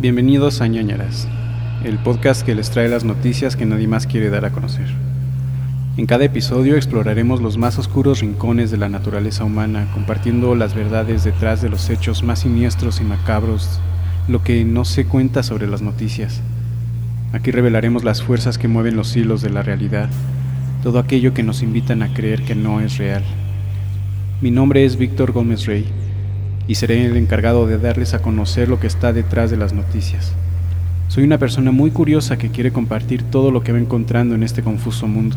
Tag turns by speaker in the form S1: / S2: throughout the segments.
S1: Bienvenidos a ñañaras, el podcast que les trae las noticias que nadie más quiere dar a conocer. En cada episodio exploraremos los más oscuros rincones de la naturaleza humana, compartiendo las verdades detrás de los hechos más siniestros y macabros, lo que no se cuenta sobre las noticias. Aquí revelaremos las fuerzas que mueven los hilos de la realidad, todo aquello que nos invitan a creer que no es real. Mi nombre es Víctor Gómez Rey y seré el encargado de darles a conocer lo que está detrás de las noticias. Soy una persona muy curiosa que quiere compartir todo lo que va encontrando en este confuso mundo.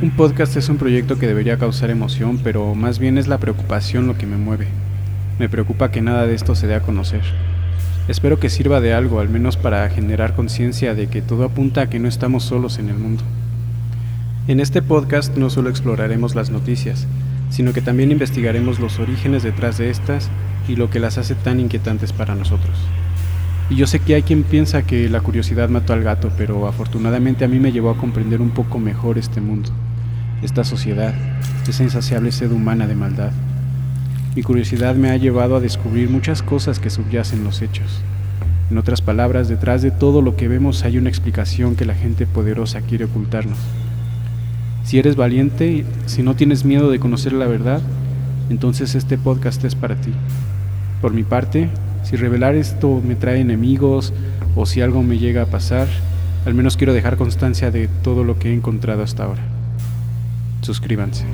S1: Un podcast es un proyecto que debería causar emoción, pero más bien es la preocupación lo que me mueve. Me preocupa que nada de esto se dé a conocer. Espero que sirva de algo, al menos para generar conciencia de que todo apunta a que no estamos solos en el mundo. En este podcast no solo exploraremos las noticias, sino que también investigaremos los orígenes detrás de estas y lo que las hace tan inquietantes para nosotros. Y yo sé que hay quien piensa que la curiosidad mató al gato, pero afortunadamente a mí me llevó a comprender un poco mejor este mundo, esta sociedad, esa insaciable sed humana de maldad. Mi curiosidad me ha llevado a descubrir muchas cosas que subyacen los hechos. En otras palabras, detrás de todo lo que vemos hay una explicación que la gente poderosa quiere ocultarnos. Si eres valiente, si no tienes miedo de conocer la verdad, entonces este podcast es para ti. Por mi parte, si revelar esto me trae enemigos o si algo me llega a pasar, al menos quiero dejar constancia de todo lo que he encontrado hasta ahora. Suscríbanse.